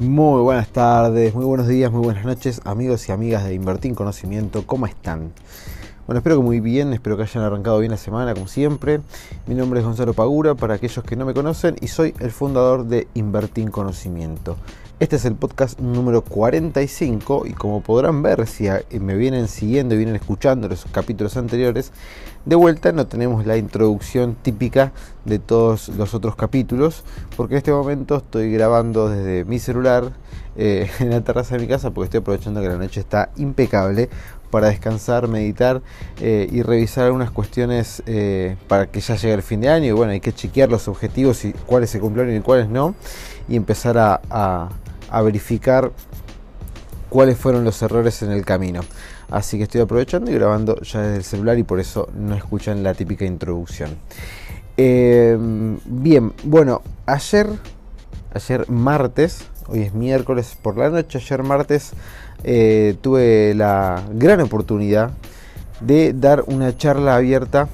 Muy buenas tardes, muy buenos días, muy buenas noches, amigos y amigas de Invertir en Conocimiento, ¿cómo están? Bueno, espero que muy bien, espero que hayan arrancado bien la semana, como siempre. Mi nombre es Gonzalo Pagura, para aquellos que no me conocen, y soy el fundador de Invertir en Conocimiento. Este es el podcast número 45 y como podrán ver si me vienen siguiendo y vienen escuchando los capítulos anteriores, de vuelta no tenemos la introducción típica de todos los otros capítulos, porque en este momento estoy grabando desde mi celular eh, en la terraza de mi casa porque estoy aprovechando que la noche está impecable para descansar, meditar eh, y revisar algunas cuestiones eh, para que ya llegue el fin de año y bueno, hay que chequear los objetivos y cuáles se cumplieron y cuáles no y empezar a a verificar cuáles fueron los errores en el camino. Así que estoy aprovechando y grabando ya desde el celular y por eso no escuchan la típica introducción. Em, bien, bueno, ayer, ayer martes, hoy es miércoles por la noche, ayer martes eh, tuve la gran oportunidad de dar una charla abierta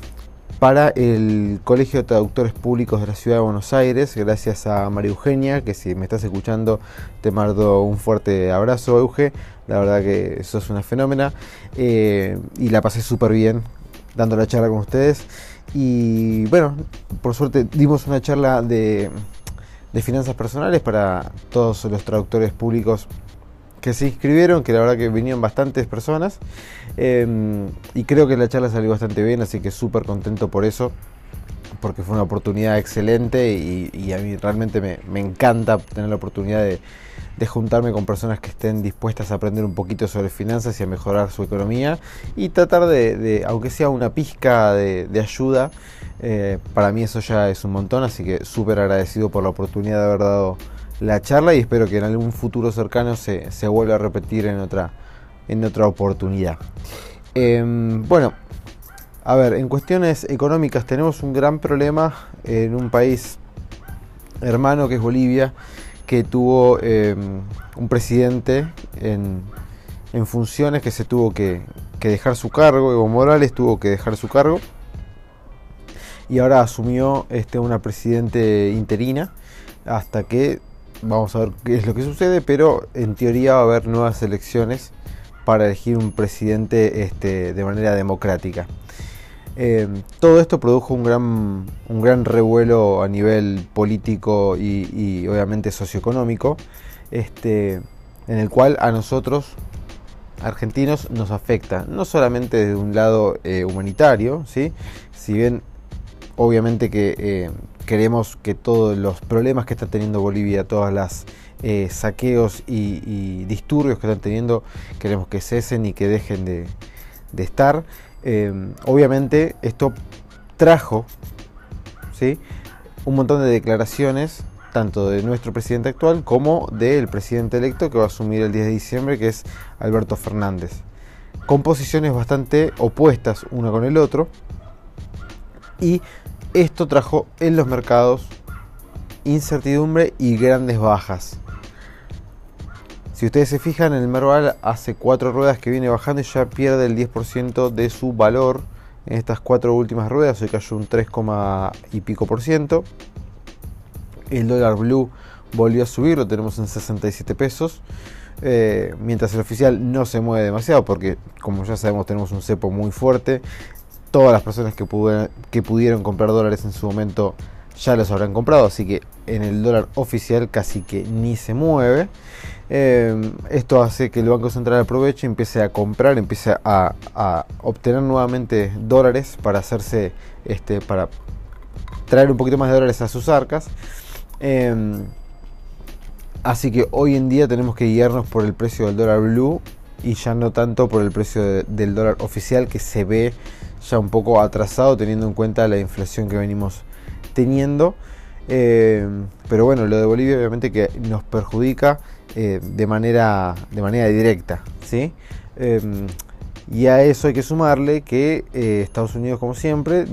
para el Colegio de Traductores Públicos de la Ciudad de Buenos Aires, gracias a María Eugenia, que si me estás escuchando te mando un fuerte abrazo, Euge, la verdad que sos una fenómena, eh, y la pasé súper bien dando la charla con ustedes, y bueno, por suerte dimos una charla de, de finanzas personales para todos los traductores públicos que se inscribieron, que la verdad que vinieron bastantes personas. Em, y creo que la charla salió bastante bien, así que súper contento por eso, porque fue una oportunidad excelente y, a mí realmente me, encanta tener la oportunidad de, juntarme con personas que estén dispuestas a aprender un poquito sobre finanzas y a mejorar su economía y tratar de, aunque sea una pizca de, ayuda, eh, para mí eso ya es un montón, así que súper agradecido por la oportunidad de haber dado la charla y espero que en algún futuro cercano se, vuelva a repetir en otra, en otra oportunidad. Em, bueno, a ver, en cuestiones económicas tenemos un gran problema en un país hermano que es Bolivia, que tuvo em, un presidente en, funciones que se tuvo que, dejar su cargo, Evo Morales tuvo que dejar su cargo y ahora asumió este, una presidente interina hasta que Vamos a ver qué es lo que sucede, pero en teoría va a haber nuevas elecciones para elegir un presidente este, de manera democrática. Eh, todo esto produjo un gran, un gran revuelo a nivel político y, obviamente socioeconómico, este, en el cual a nosotros, argentinos, nos afecta, no solamente desde un lado eh, humanitario, ¿sí? si bien obviamente que eh, queremos que todos los problemas que está teniendo Bolivia, todas las eh, saqueos y, disturbios que están teniendo, queremos que cesen y que dejen de, estar. Eh, obviamente esto trajo ¿sí? un montón de declaraciones, tanto de nuestro presidente actual como del presidente electo que va a asumir el 10 de diciembre, que es Alberto Fernández, con posiciones bastante opuestas una con el otro. Y esto trajo en los mercados incertidumbre y grandes bajas. Si ustedes se fijan, el Merval hace cuatro ruedas que viene bajando y ya pierde el 10% de su valor en estas cuatro últimas ruedas. Hoy cayó un 3, y pico por ciento. El dólar blue volvió a subir, lo tenemos en 67 pesos. Eh, mientras el oficial no se mueve demasiado porque como ya sabemos tenemos un cepo muy fuerte todas las personas que, pudieron comprar dólares en su momento ya los habrán comprado, así que en el dólar oficial casi que ni se mueve. Em, esto hace que el Banco Central aproveche, empiece a comprar, empiece a, obtener nuevamente dólares para hacerse, este, para traer un poquito más de dólares a sus arcas. Em, así que hoy en día tenemos que guiarnos por el precio del dólar blue y ya no tanto por el precio del dólar oficial que se ve ya un poco atrasado teniendo en cuenta la inflación que venimos teniendo. Eh, pero bueno, lo de Bolivia obviamente que nos perjudica eh, de, manera, de manera directa. ¿sí? Eh, y a eso hay que sumarle que Estados Unidos, como siempre,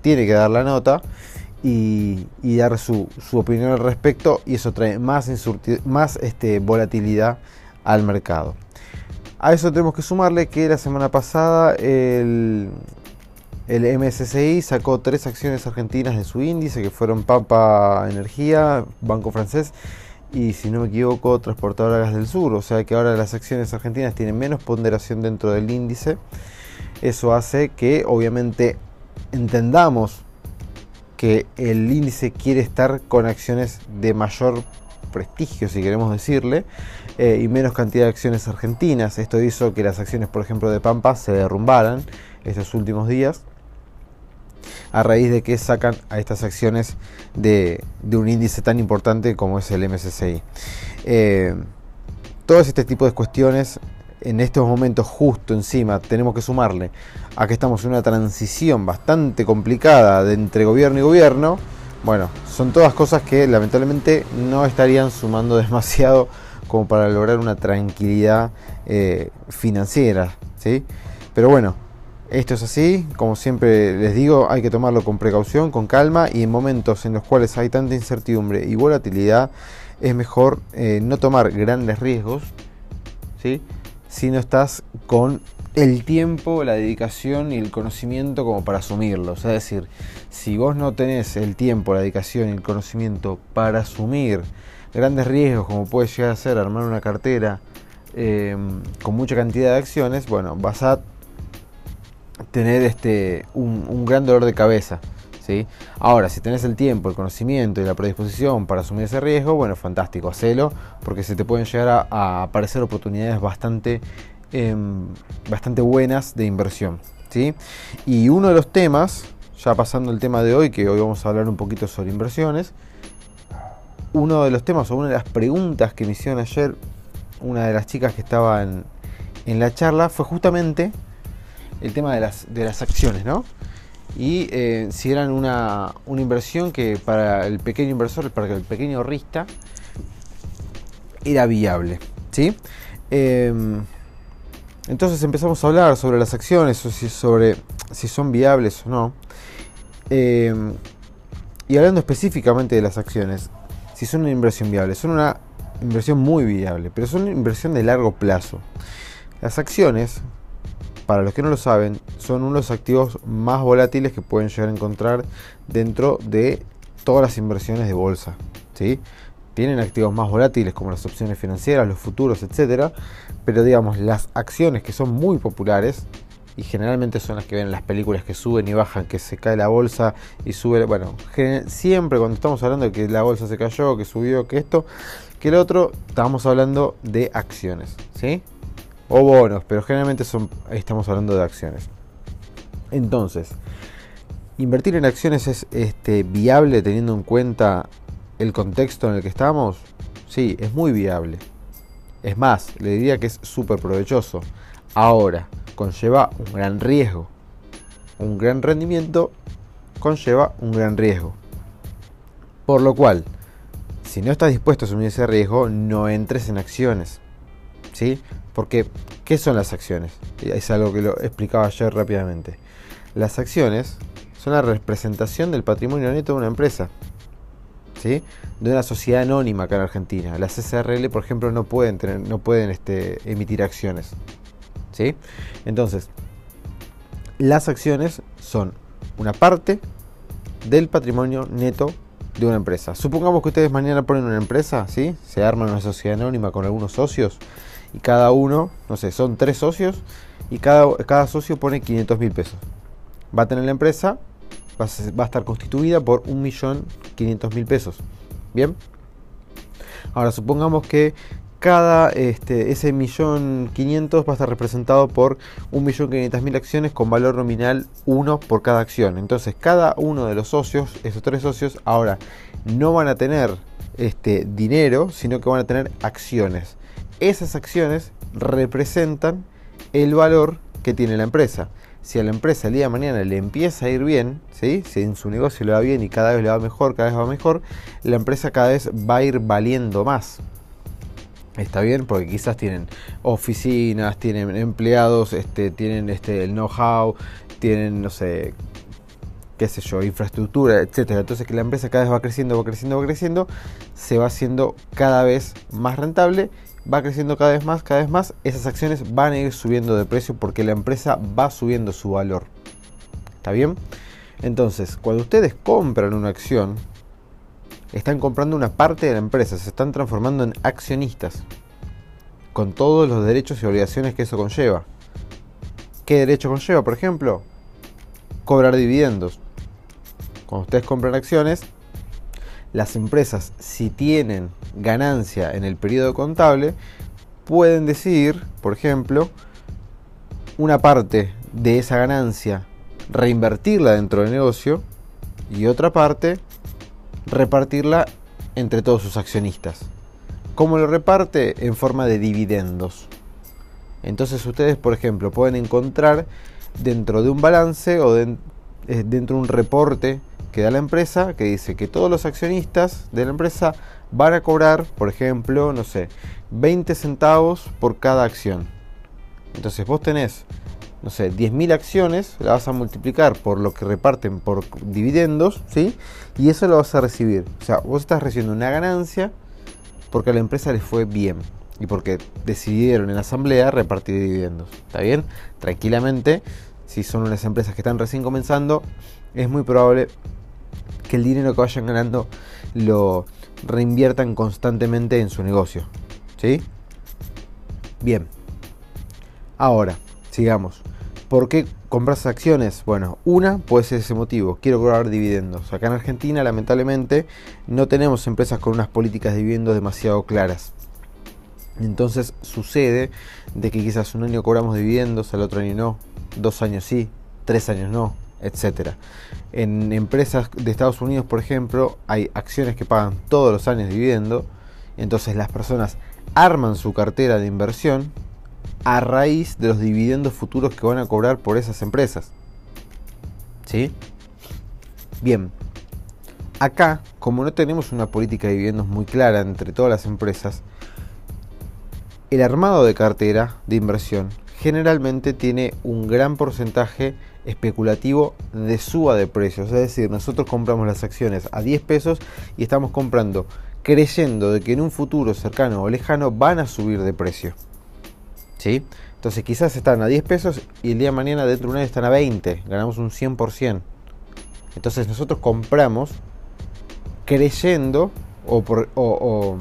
tiene que dar la nota y, dar su, opinión al respecto y eso trae más, más este, volatilidad al mercado. A eso tenemos que sumarle que la semana pasada el, el MSCI sacó tres acciones argentinas de su índice, que fueron Pampa Energía, Banco Francés y si no me equivoco Transportadora Gas del Sur, o sea que ahora las acciones argentinas tienen menos ponderación dentro del índice. Eso hace que obviamente entendamos que el índice quiere estar con acciones de mayor prestigio, si queremos decirle, eh, y menos cantidad de acciones argentinas. Esto hizo que las acciones, por ejemplo, de Pampa se derrumbaran estos últimos días a raíz de que sacan a estas acciones de, un índice tan importante como es el MSCI. Eh, todos este tipo de cuestiones en estos momentos justo encima tenemos que sumarle a que estamos en una transición bastante complicada de entre gobierno y gobierno, bueno, son todas cosas que lamentablemente no estarían sumando demasiado como para lograr una tranquilidad eh, financiera, ¿sí? Pero bueno, esto es así, como siempre les digo, hay que tomarlo con precaución, con calma y en momentos en los cuales hay tanta incertidumbre y volatilidad es mejor eh, no tomar grandes riesgos, ¿sí? si no estás con el tiempo, la dedicación y el conocimiento como para asumirlos. Es decir, si vos no tenés el tiempo, la dedicación y el conocimiento para asumir grandes riesgos como puede llegar a ser armar una cartera eh, con mucha cantidad de acciones, bueno, vas a tener este, un, gran dolor de cabeza. ¿sí? Ahora, si tenés el tiempo, el conocimiento y la predisposición para asumir ese riesgo, bueno, fantástico, hacelo, porque se te pueden llegar a, aparecer oportunidades bastante, em, bastante buenas de inversión. ¿sí? Y uno de los temas, ya pasando el tema de hoy, que hoy vamos a hablar un poquito sobre inversiones, uno de los temas o una de las preguntas que me hicieron ayer una de las chicas que estaba en la charla fue justamente el tema de las, de las acciones, ¿no? Y eh, si eran una, inversión que para el pequeño inversor, para el pequeño ahorrista, era viable, ¿sí? Em, entonces empezamos a hablar sobre las acciones, sobre si son viables o no. Em, y hablando específicamente de las acciones, si son una inversión viable, son una inversión muy viable, pero son una inversión de largo plazo. Las acciones, para los que no lo saben, son uno de los activos más volátiles que pueden llegar a encontrar dentro de todas las inversiones de bolsa. ¿sí? Tienen activos más volátiles como las opciones financieras, los futuros, etc. Pero digamos, las acciones que son muy populares y generalmente son las que ven en las películas que suben y bajan, que se cae la bolsa y sube. Bueno, siempre cuando estamos hablando de que la bolsa se cayó, que subió, que esto, que el otro, estamos hablando de acciones. ¿sí? O bonos, pero generalmente estamos hablando de acciones. Entonces, invertir en acciones es este, viable teniendo en cuenta el contexto en el que estamos. Sí, es muy viable. Es más, le diría que es súper provechoso. Ahora, conlleva un gran riesgo. Un gran rendimiento conlleva un gran riesgo. Por lo cual, si no estás dispuesto a asumir ese riesgo, no entres en acciones. ¿Sí? Porque, ¿qué son las acciones? Es algo que lo explicaba ayer rápidamente. Las acciones son la representación del patrimonio neto de una empresa. ¿sí? De una sociedad anónima acá en Argentina. Las SRL, por ejemplo, no pueden, tener, no pueden este, emitir acciones. ¿sí? Entonces, las acciones son una parte del patrimonio neto de una empresa. Supongamos que ustedes mañana ponen una empresa, ¿sí? se arman una sociedad anónima con algunos socios y cada uno, no sé, son tres socios y cada, cada socio pone 500 mil pesos. Va a tener la empresa, va a, estar constituida por 1.500.000 pesos. Bien. Ahora supongamos que cada este, ese millón quinientos va a estar representado por un millón quinientas mil acciones con valor nominal 1 por cada acción. Entonces cada uno de los socios, esos tres socios, ahora no van a tener este dinero, sino que van a tener acciones esas acciones representan el valor que tiene la empresa. Si a la empresa el día de mañana le empieza a ir bien, ¿sí? si en su negocio le va bien y cada vez le va mejor, cada vez va mejor, la empresa cada vez va a ir valiendo más. Está bien, porque quizás tienen oficinas, tienen empleados, este, tienen este, el know-how, tienen, no sé, qué sé yo, infraestructura, etcétera. Entonces que la empresa cada vez va creciendo, va creciendo, va creciendo, se va haciendo cada vez más rentable va creciendo cada vez más, cada vez más, esas acciones van a ir subiendo de precio porque la empresa va subiendo su valor. ¿Está bien? Entonces, cuando ustedes compran una acción, están comprando una parte de la empresa, se están transformando en accionistas, con todos los derechos y obligaciones que eso conlleva. ¿Qué derecho conlleva, por ejemplo? Cobrar dividendos. Cuando ustedes compran acciones, las empresas, si tienen ganancia en el periodo contable, pueden decidir, por ejemplo, una parte de esa ganancia reinvertirla dentro del negocio y otra parte repartirla entre todos sus accionistas. ¿Cómo lo reparte? En forma de dividendos. Entonces ustedes, por ejemplo, pueden encontrar dentro de un balance o eh, dentro de un reporte que da la empresa que dice que todos los accionistas de la empresa van a cobrar, por ejemplo, no sé, 20 centavos por cada acción. Entonces vos tenés, no sé, 10.000 acciones, la vas a multiplicar por lo que reparten por dividendos, ¿sí? Y eso lo vas a recibir. O sea, vos estás recibiendo una ganancia porque a la empresa les fue bien y porque decidieron en la asamblea repartir dividendos. ¿Está bien? Tranquilamente, si son unas empresas que están recién comenzando, es muy probable que el dinero que vayan ganando lo reinviertan constantemente en su negocio. ¿Sí? Bien. Ahora, sigamos. ¿Por qué compras acciones? Bueno, una puede ser ese motivo, quiero cobrar dividendos. Acá en Argentina, lamentablemente, no tenemos empresas con unas políticas de dividendos demasiado claras. Entonces sucede de que quizás un año cobramos dividendos, al otro año no, dos años sí, tres años no, etc. En empresas de Estados Unidos, por ejemplo, hay acciones que pagan todos los años dividendo, entonces las personas arman su cartera de inversión a raíz de los dividendos futuros que van a cobrar por esas empresas. ¿Sí? Bien. Acá, como no tenemos una política de dividendos muy clara entre todas las empresas, el armado de cartera de inversión generalmente tiene un gran porcentaje especulativo de suba de precios. Es decir, nosotros compramos las acciones a 10 pesos y estamos comprando creyendo de que en un futuro cercano o lejano van a subir de precio. ¿Sí? Entonces quizás están a 10 pesos y el día de mañana dentro de un año están a 20, ganamos un 100%. Entonces nosotros compramos creyendo o,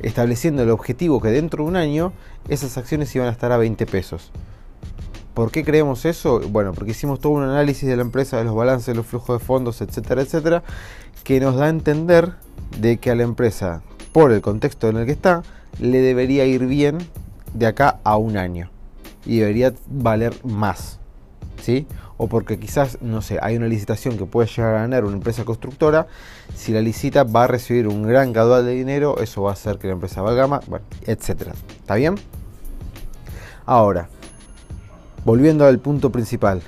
estableciendo el objetivo que dentro de un año esas acciones iban a estar a 20 pesos. ¿Por qué creemos eso? Bueno, porque hicimos todo un análisis de la empresa, de los balances, los flujos de fondos, etcétera, etcétera, que nos da a entender de que a la empresa, por el contexto en el que está, le debería ir bien de acá a un año y debería valer más. ¿Sí? O porque quizás, no sé, hay una licitación que puede llegar a ganar una empresa constructora, si la licita va a recibir un gran caudal de dinero, eso va a hacer que la empresa valga más, bueno, etcétera. ¿Está bien? Ahora, volviendo al punto principal,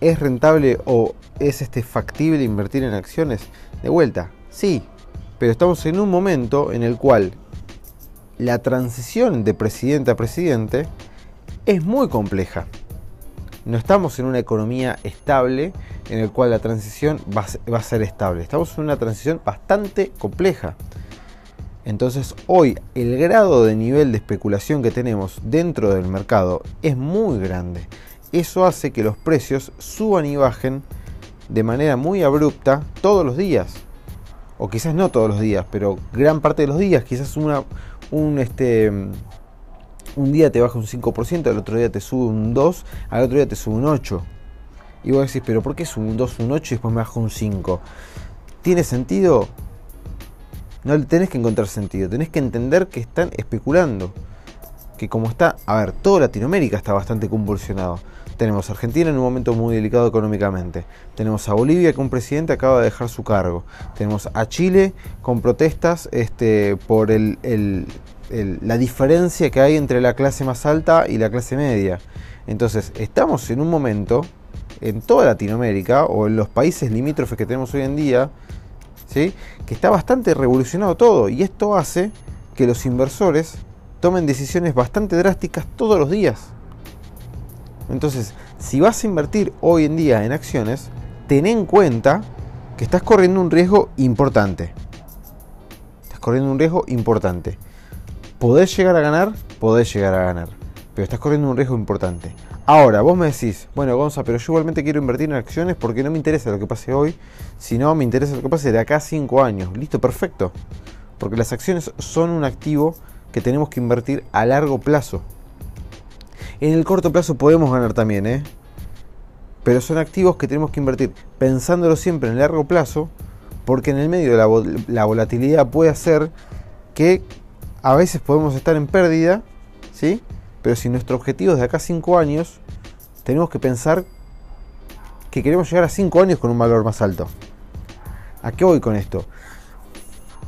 ¿es rentable o es este factible invertir en acciones? De vuelta, sí, pero estamos en un momento en el cual la transición de presidente a presidente es muy compleja. No estamos en una economía estable en el cual la transición va a ser estable. Estamos en una transición bastante compleja. Entonces hoy el grado de nivel de especulación que tenemos dentro del mercado es muy grande. Eso hace que los precios suban y bajen de manera muy abrupta todos los días o quizás no todos los días, pero gran parte de los días, quizás una, un, este, un día te baja un 5%, al otro día te sube un 2, al otro día te sube un 8. Y vos decís, pero ¿por qué sube un 2, un 8 y después me baja un 5? ¿Tiene sentido? No le tenés que encontrar sentido, tenés que entender que están especulando. Que como está, a ver, toda Latinoamérica está bastante convulsionado. Tenemos a Argentina en un momento muy delicado económicamente. Tenemos a Bolivia que un presidente acaba de dejar su cargo. Tenemos a Chile con protestas este, por la diferencia que hay entre la clase más alta y la clase media. Entonces, estamos en un momento en toda Latinoamérica o en los países limítrofes que tenemos hoy en día, que está bastante revolucionado todo. Y esto hace que los inversores tomen decisiones bastante drásticas todos los días. Entonces, si vas a invertir hoy en día en acciones, ten en cuenta que estás corriendo un riesgo importante. Estás corriendo un riesgo importante. ¿Podés llegar a ganar? Podés llegar a ganar. Pero estás corriendo un riesgo importante. Ahora, vos me decís, bueno, Gonza, pero yo igualmente quiero invertir en acciones porque no me interesa lo que pase hoy, sino me interesa lo que pase de acá a 5 años. Listo, perfecto. Porque las acciones son un activo que tenemos que invertir a largo plazo. En el corto plazo podemos ganar también, ¿eh? Pero son activos que tenemos que invertir pensándolo siempre en el largo plazo, porque en el medio de la, la volatilidad puede hacer que a veces podemos estar en pérdida, ¿sí? Pero si nuestro objetivo es de acá a 5 años, tenemos que pensar que queremos llegar a 5 años con un valor más alto. ¿A qué voy con esto?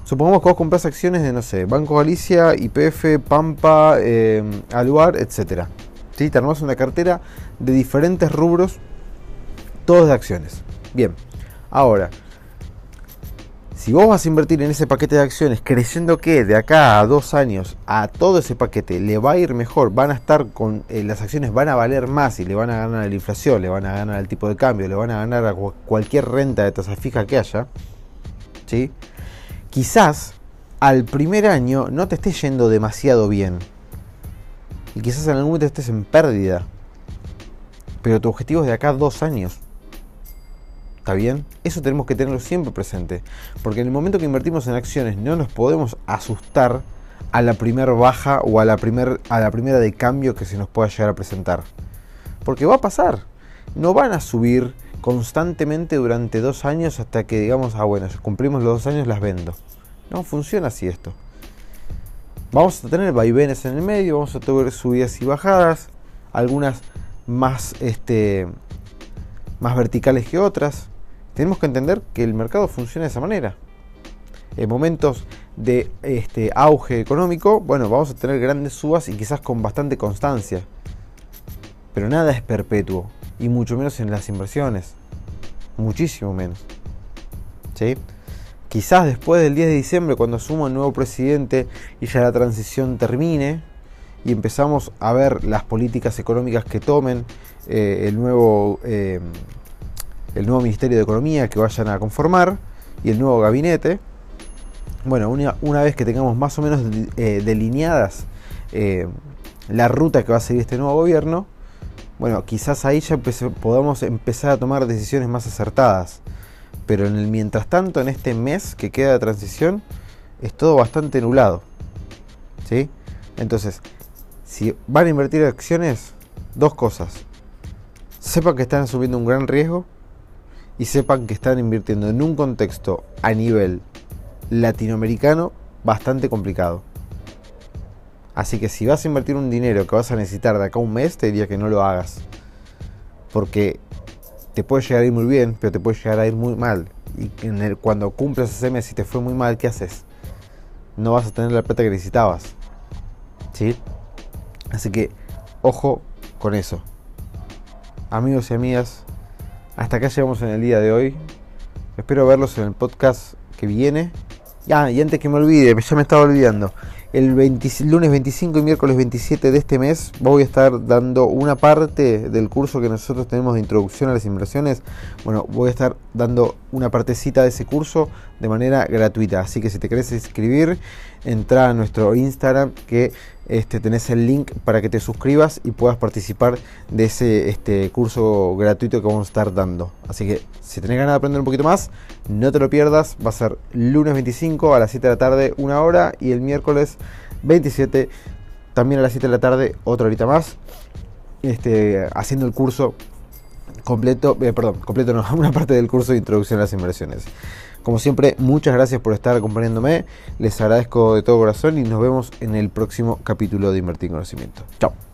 Supongamos que vos compras acciones de, no sé, Banco Galicia, IPF, Pampa, eh, Aluar, etc. ¿Sí? Te armas una cartera de diferentes rubros, todos de acciones. Bien, ahora, si vos vas a invertir en ese paquete de acciones creyendo que de acá a dos años a todo ese paquete le va a ir mejor, van a estar con eh, las acciones van a valer más y le van a ganar a la inflación, le van a ganar al tipo de cambio, le van a ganar a cualquier renta de tasa fija que haya, ¿sí? quizás al primer año no te esté yendo demasiado bien y quizás en algún momento estés en pérdida, pero tu objetivo es de acá a dos años. ¿Está bien? Eso tenemos que tenerlo siempre presente. Porque en el momento que invertimos en acciones no nos podemos asustar a la primera baja o a la, a la primera de cambio que se nos pueda llegar a presentar. Porque va a pasar. No van a subir constantemente durante dos años hasta que digamos, ah bueno, cumplimos los dos años, las vendo. No funciona así esto. Vamos a tener vaivenes en el medio, vamos a tener subidas y bajadas, algunas más, este, más verticales que otras tenemos que entender que el mercado funciona de esa manera. En momentos de este, auge económico, bueno, vamos a tener grandes subas y quizás con bastante constancia. Pero nada es perpetuo, y mucho menos en las inversiones. Muchísimo menos. ¿Sí? Quizás después del 10 de diciembre, cuando asuma el nuevo presidente y ya la transición termine, y empezamos a ver las políticas económicas que tomen eh, el nuevo eh, el nuevo Ministerio de Economía que vayan a conformar y el nuevo gabinete. Bueno, una, vez que tengamos más o menos eh, delineadas eh, la ruta que va a seguir este nuevo gobierno, bueno, quizás ahí ya podamos empezar a tomar decisiones más acertadas. Pero en el mientras tanto, en este mes que queda de transición, es todo bastante nublado. ¿Sí? Entonces, si van a invertir acciones, dos cosas. Sepan que están asumiendo un gran riesgo y sepan que están invirtiendo en un contexto a nivel latinoamericano bastante complicado. Así que si vas a invertir un dinero que vas a necesitar de acá a un mes, te diría que no lo hagas. Porque te puede llegar a ir muy bien, pero te puede llegar a ir muy mal. Y cuando cumples ese mes y te fue muy mal, ¿qué haces? No vas a tener la plata que necesitabas. ¿Sí? Así que, ojo con eso. Amigos y amigas, hasta acá llegamos en el día de hoy. Espero verlos en el podcast que viene. Ya, y antes que me olvide, ya me estaba olvidando. El lunes 25 y miércoles 27 de este mes voy a estar dando una parte del curso que nosotros tenemos de introducción a las inversiones. Bueno, voy a estar dando una partecita de ese curso de manera gratuita. Así que si te querés inscribir, entra a nuestro Instagram que este, tenés el link para que te suscribas y puedas participar de ese este, curso gratuito que vamos a estar dando. Así que si tenés ganas de aprender un poquito más, no te lo pierdas. Va a ser lunes 25 a las 7 de la tarde, una hora, y el miércoles 27 también a las 7 de la tarde, otra horita más, este, haciendo el curso completo, eh, perdón, completo no, una parte del curso de introducción a las inversiones. Como siempre, muchas gracias por estar acompañándome. Les agradezco de todo corazón y nos vemos en el próximo capítulo de Invertir en Conocimiento. Chao.